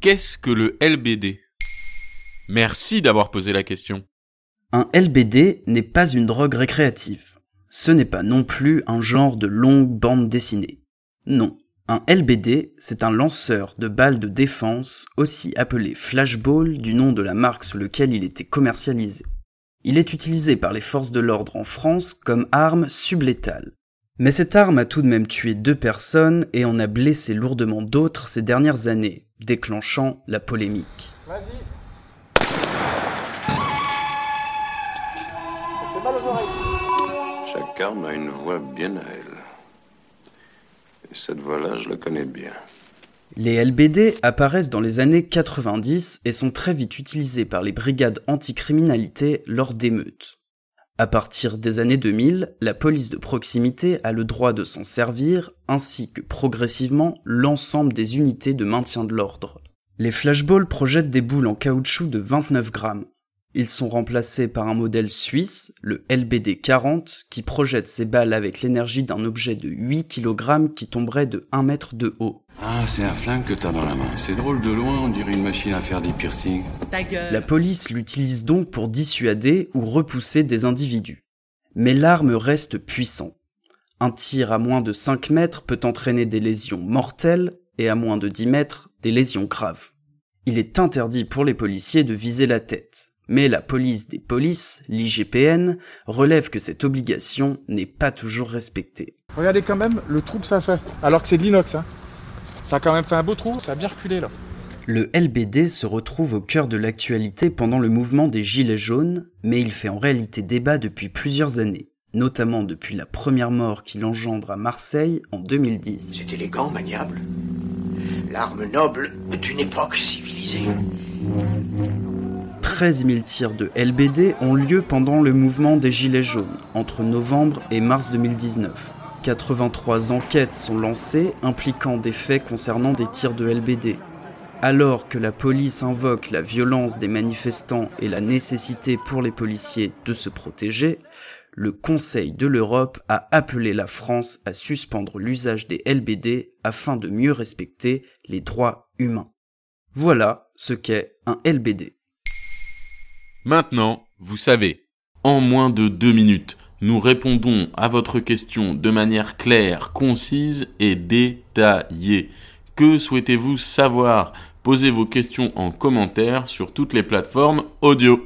Qu'est-ce que le LBD Merci d'avoir posé la question. Un LBD n'est pas une drogue récréative. Ce n'est pas non plus un genre de longue bande dessinée. Non, un LBD, c'est un lanceur de balles de défense, aussi appelé flashball du nom de la marque sous lequel il était commercialisé. Il est utilisé par les forces de l'ordre en France comme arme sublétale. Mais cette arme a tout de même tué deux personnes et en a blessé lourdement d'autres ces dernières années, déclenchant la polémique. Chaque arme a une voix bien à elle. Et cette voix-là, je la connais bien. Les LBD apparaissent dans les années 90 et sont très vite utilisés par les brigades anticriminalité lors d'émeutes. À partir des années 2000, la police de proximité a le droit de s'en servir, ainsi que progressivement l'ensemble des unités de maintien de l'ordre. Les flashballs projettent des boules en caoutchouc de 29 grammes. Ils sont remplacés par un modèle suisse, le LBD 40, qui projette ses balles avec l'énergie d'un objet de 8 kg qui tomberait de 1 mètre de haut. Ah, c'est un flingue que t'as dans la main. C'est drôle de loin, on dirait une machine à faire des piercings. La police l'utilise donc pour dissuader ou repousser des individus. Mais l'arme reste puissante. Un tir à moins de 5 mètres peut entraîner des lésions mortelles et à moins de 10 mètres des lésions graves. Il est interdit pour les policiers de viser la tête. Mais la police des polices, l'IGPN, relève que cette obligation n'est pas toujours respectée. Regardez quand même le trou que ça fait, alors que c'est de l'inox. Hein. Ça a quand même fait un beau trou, ça a bien reculé là. Le LBD se retrouve au cœur de l'actualité pendant le mouvement des Gilets jaunes, mais il fait en réalité débat depuis plusieurs années, notamment depuis la première mort qu'il engendre à Marseille en 2010. C'est élégant, maniable. L'arme noble d'une époque civilisée. 13 000 tirs de LBD ont lieu pendant le mouvement des Gilets jaunes, entre novembre et mars 2019. 83 enquêtes sont lancées impliquant des faits concernant des tirs de LBD. Alors que la police invoque la violence des manifestants et la nécessité pour les policiers de se protéger, le Conseil de l'Europe a appelé la France à suspendre l'usage des LBD afin de mieux respecter les droits humains. Voilà ce qu'est un LBD. Maintenant, vous savez, en moins de deux minutes, nous répondons à votre question de manière claire, concise et détaillée. Que souhaitez-vous savoir? Posez vos questions en commentaire sur toutes les plateformes audio.